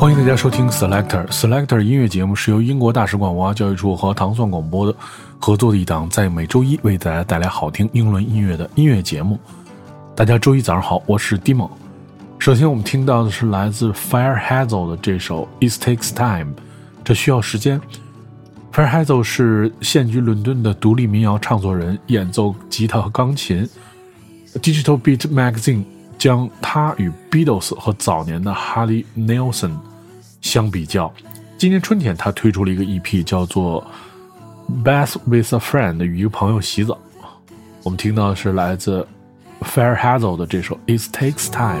欢迎大家收听 Selector Selector 音乐节目，是由英国大使馆文化教育处和糖蒜广播的合作的一档，在每周一为大家带来好听英伦音乐的音乐节目。大家周一早上好，我是 Dimon。首先我们听到的是来自 Fire Hazel 的这首 It Takes Time，这需要时间。Fire Hazel 是现居伦敦的独立民谣唱作人，演奏吉他和钢琴。Digital Beat Magazine 将他与 Beatles 和早年的 Harry Nelson 相比较。今年春天，他推出了一个 EP，叫做《Bath with a Friend》，与一个朋友洗澡。我们听到的是来自 Fire Hazel 的这首《It Takes Time》。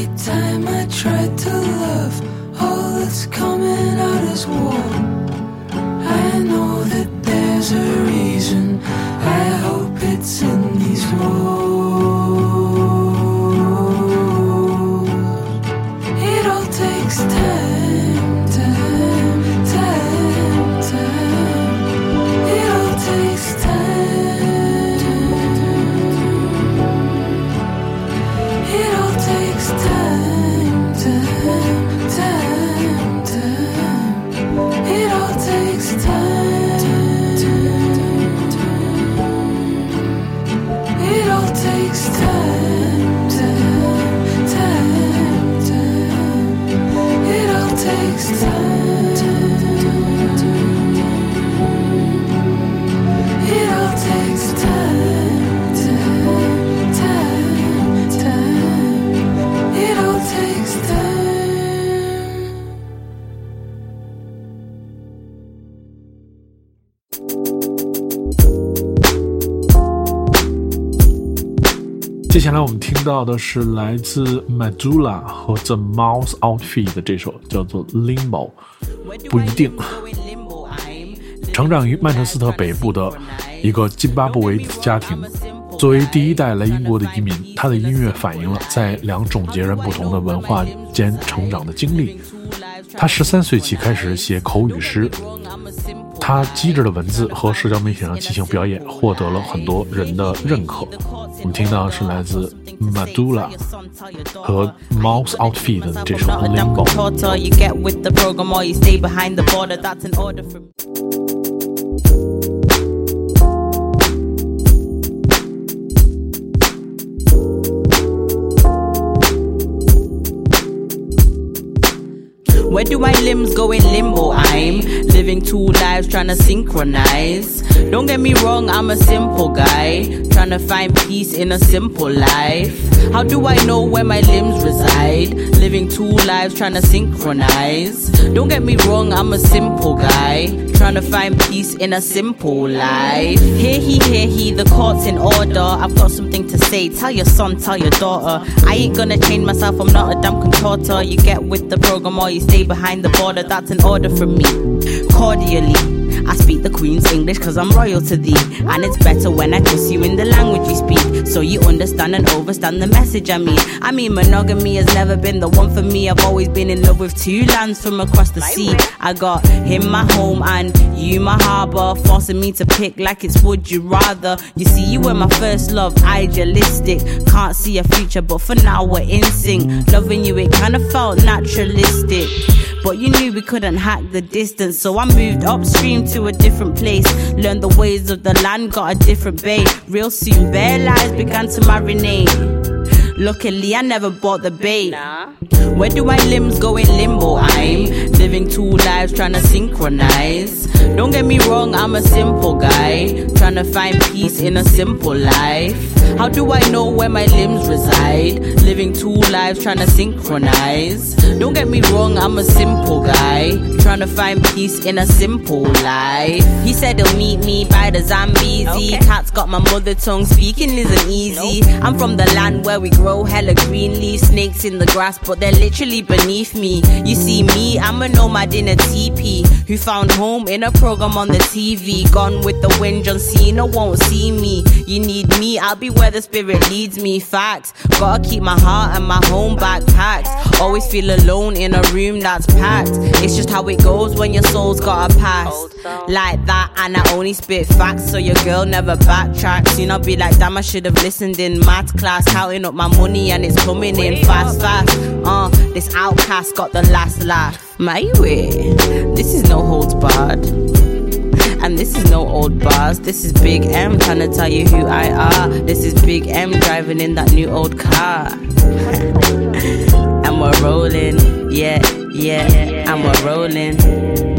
Every time I try to love, all that's coming out is war. 接下来我们听到的是来自 Madula 和 The Mouse Outfit 的这首叫做 Limbo，不一定。成长于曼彻斯特北部的一个津巴布韦家庭，作为第一代来英国的移民，他的音乐反映了在两种截然不同的文化间成长的经历。他十三岁起开始写口语诗。他机智的文字和社交媒体上即兴表演获得了很多人的认可。我们听到是来自 Madula 和 Mouse Outfit 的这首 Limbo。Where do my limbs go in limbo? I'm living two lives trying to synchronize. Don't get me wrong, I'm a simple guy. Trying to find peace in a simple life. How do I know where my limbs reside? Living two lives trying to synchronize. Don't get me wrong, I'm a simple guy. Trying to find peace in a simple life. Hear he, hear he, the court's in order. I've got something to say. Tell your son, tell your daughter. I ain't gonna change myself, I'm not a damn contorter. You get with the program or you stay behind the border. That's an order from me. Cordially. I speak the Queen's English cause I'm royal to thee. And it's better when I kiss you in the language you speak. So you understand and overstand the message I mean. I mean, monogamy has never been the one for me. I've always been in love with two lands from across the sea. I got him my home and you my harbor. Forcing me to pick like it's would you rather. You see, you were my first love, idealistic. Can't see a future, but for now we're in sync. Loving you, it kinda felt naturalistic. But you knew we couldn't hack the distance, so I moved upstream to a different place. Learned the ways of the land, got a different bay. Real soon, bare lies began to marinate. Luckily, I never bought the bait. Where do my limbs go in limbo? I'm living two lives trying to synchronize. Don't get me wrong, I'm a simple guy. Trying to find peace in a simple life. How do I know where my limbs reside? Living two lives trying to synchronize. Don't get me wrong, I'm a simple guy. Trying to find peace in a simple life. He said he'll meet me by the Zambezi. Okay. Cat's got my mother tongue, speaking isn't easy. I'm from the land where we grow hella green leaves, snakes in the grass, but they're literally beneath me. You see me, I'm a nomad in a teepee who found home in a program on the TV. Gone with the wind, John Cena won't see me. You need me, I'll be where the spirit leads me. Facts, gotta keep my heart and my home backpacked. Always feel alone in a room that's packed. It's just how it goes when your soul's got a past. Like that, and I only spit facts, so your girl never backtracks. You know, be like, damn, I should have listened in math class, counting up my money, and it's coming in fast, fast. Uh, this outcast got the last laugh. My way, this is no holds barred. And this is no old bars. This is Big M trying to tell you who I are. This is Big M driving in that new old car. and we're rolling, yeah, yeah, and we're rolling.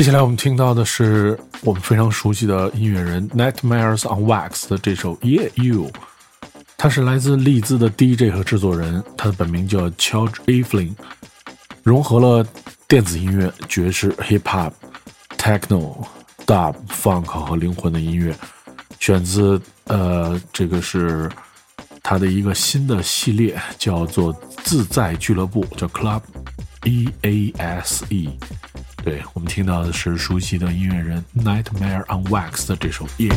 接下来我们听到的是我们非常熟悉的音乐人 Nightmares on Wax 的这首 Yeah You，他是来自利兹的 DJ 和制作人，他的本名叫 Charles Evelyn，融合了电子音乐、爵士、Hip Hop、Techno、Dub、Funk 和灵魂的音乐，选自呃这个是他的一个新的系列，叫做自在俱乐部，叫 Club E A S E。对我们听到的是熟悉的音乐人 Nightmare on Wax 的这首《夜游》。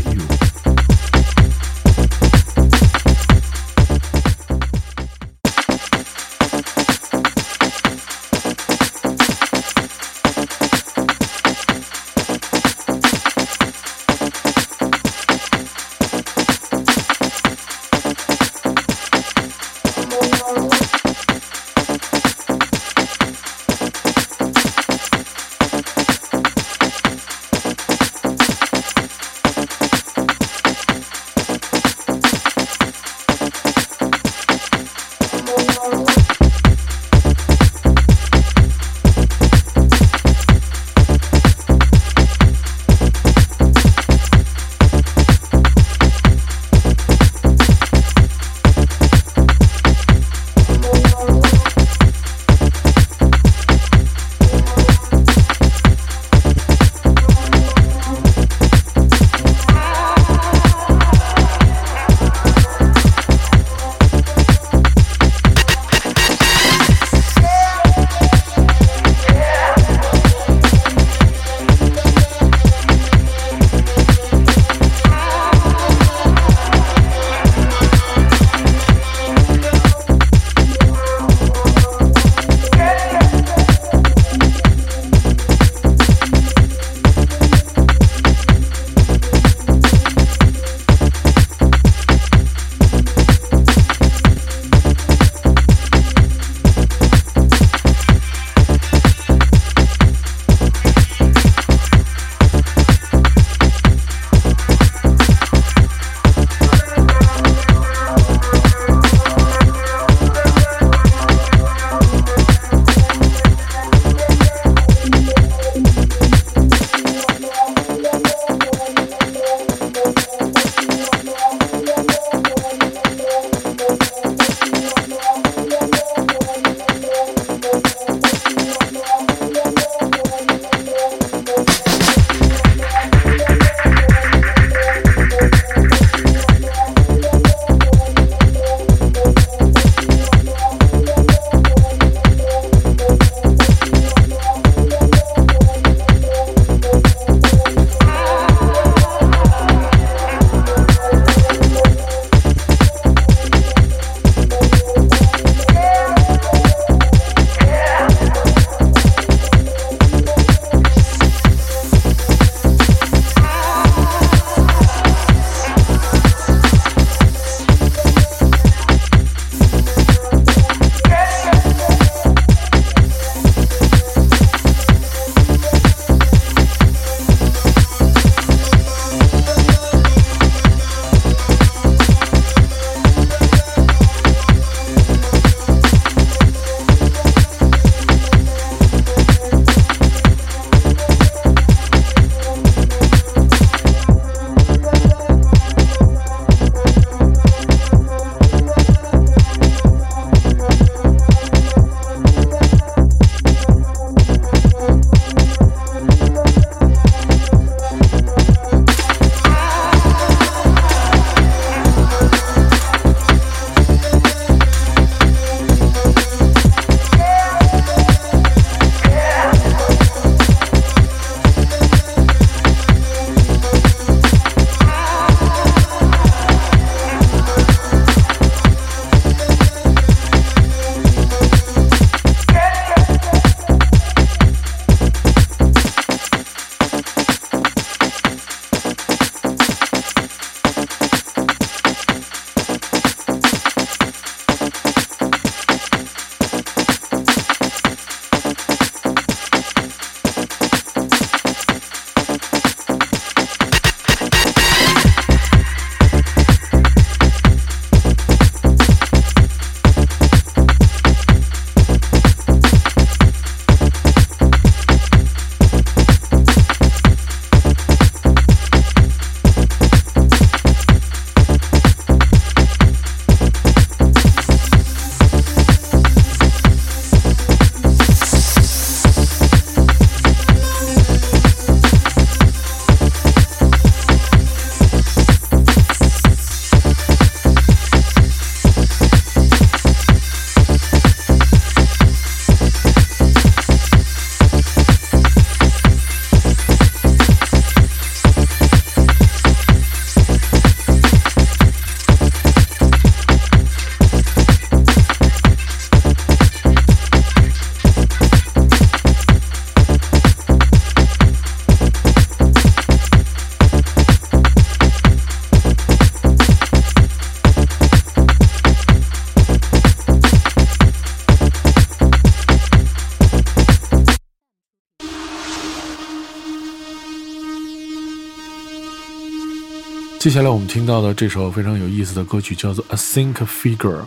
接下来我们听到的这首非常有意思的歌曲叫做《A Sync Figure》，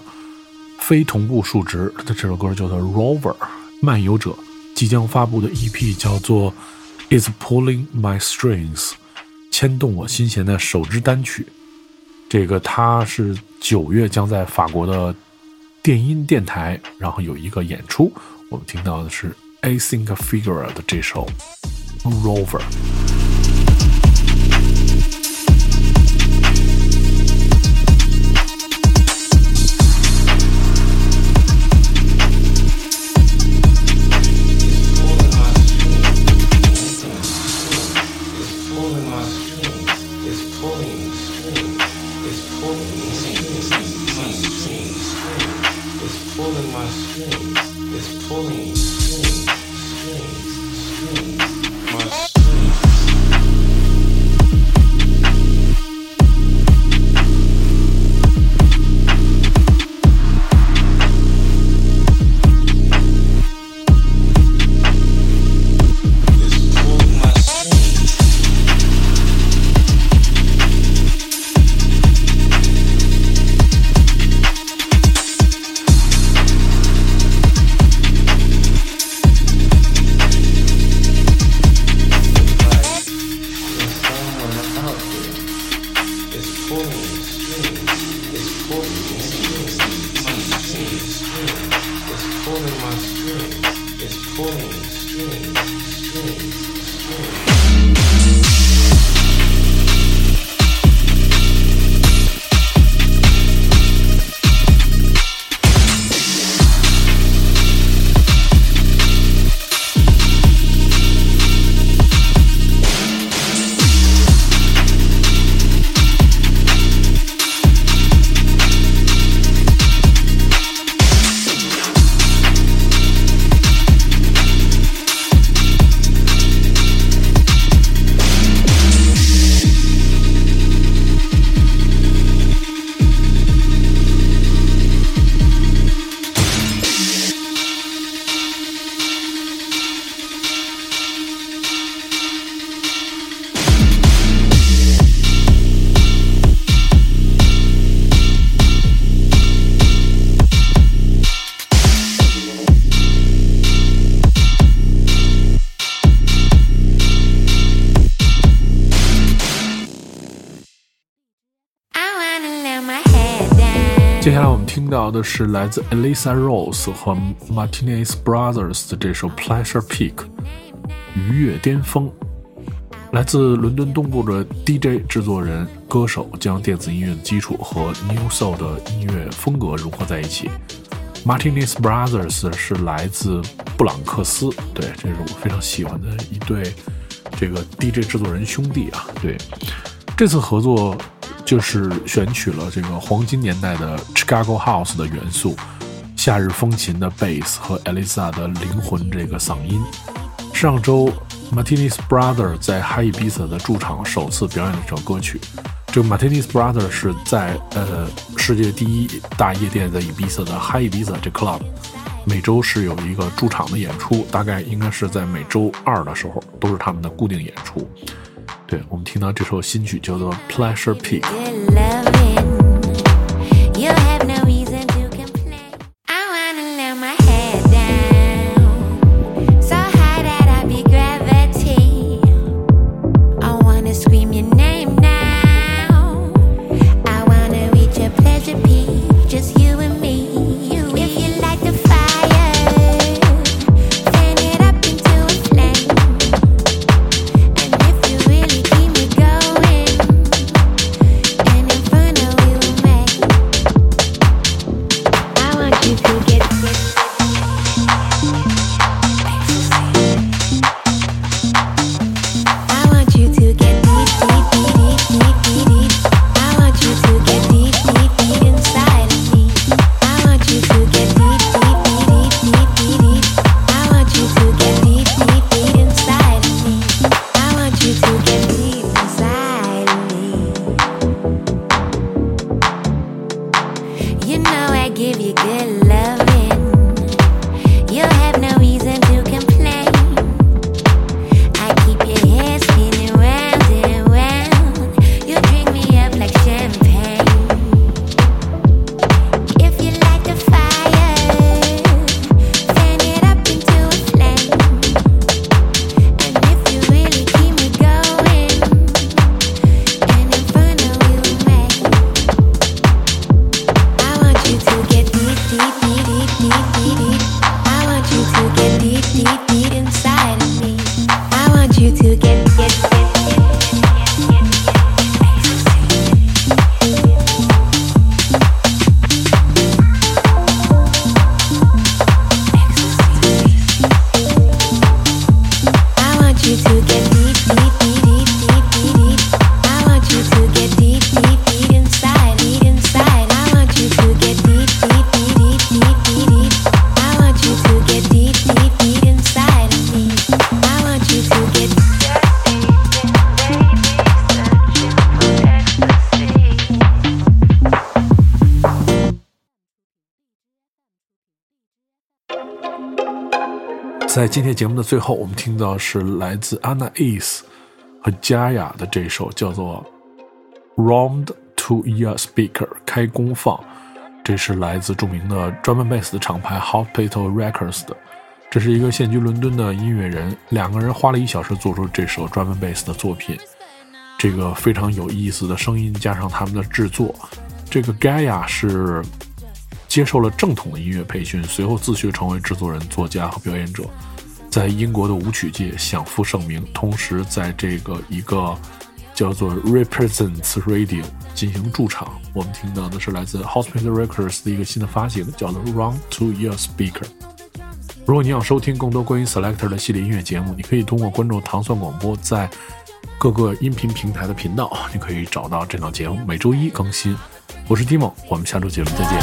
非同步数值的这首歌叫做《Rover》，漫游者即将发布的 EP 叫做《Is Pulling My Strings》，牵动我心弦的首支单曲。这个它是九月将在法国的电音电台，然后有一个演出。我们听到的是《A Sync Figure》的这首《Rover》。接下来我们听到的是来自 Elisa Rose 和 Martinez Brothers 的这首 Pleasure Peak，愉悦巅峰。来自伦敦东部的 DJ 制作人、歌手将电子音乐的基础和 New Soul 的音乐风格融合在一起。Martinez Brothers 是来自布朗克斯，对，这是我非常喜欢的一对这个 DJ 制作人兄弟啊。对，这次合作。就是选取了这个黄金年代的 Chicago House 的元素，夏日风琴的 bass 和 Elisa 的灵魂这个嗓音。上周 Martinez Brother 在 High ibisa 的驻场首次表演了这首歌曲。这个 Martinez Brother 是在呃世界第一大夜店的 Ibiza 的 High ibisa 这 club，每周是有一个驻场的演出，大概应该是在每周二的时候都是他们的固定演出。对我们听到这首新曲叫做《Pleasure Peak》。在今天节目的最后，我们听到是来自 Anna Ace 和佳雅的这首叫做《Round to Your Speaker》开功放，这是来自著名的专门贝斯的厂牌 Hospital Records 的。这是一个现居伦敦的音乐人，两个人花了一小时做出这首专门贝斯的作品。这个非常有意思的声音加上他们的制作，这个 Gaia 是接受了正统的音乐培训，随后自学成为制作人、作家和表演者，在英国的舞曲界享负盛名。同时，在这个一个叫做 Represents Radio 进行驻场。我们听到的是来自 Hospital Records 的一个新的发行，叫做 Run to Your Speaker。如果你想收听更多关于 Selector 的系列音乐节目，你可以通过关注糖蒜广播在各个音频平台的频道，你可以找到这档节目，每周一更新。我是 Timo，我们下周节目再见。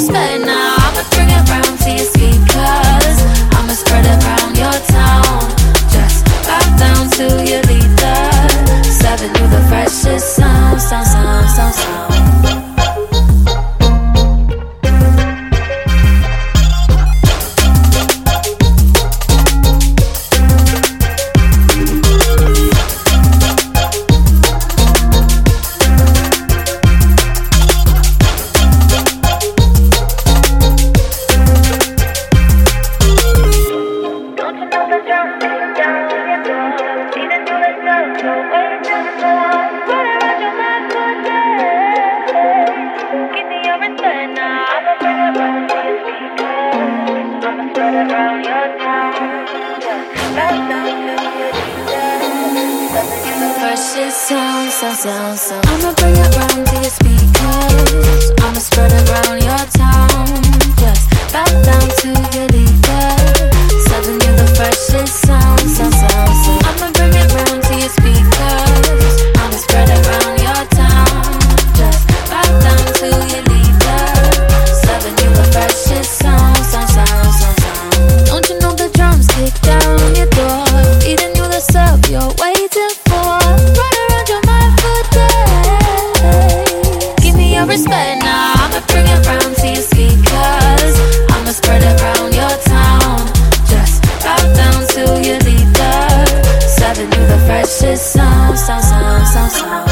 spend Precious sound, sound, sound, sound. I'ma bring it round to your speakers. I'ma spread around your town. Just bow down to your leader. Your respect now. I'ma bring it round to your speakers. I'ma spread it around your town. Just bow down to your leader. Serving you the freshest sound, sound, sound, sound, sound.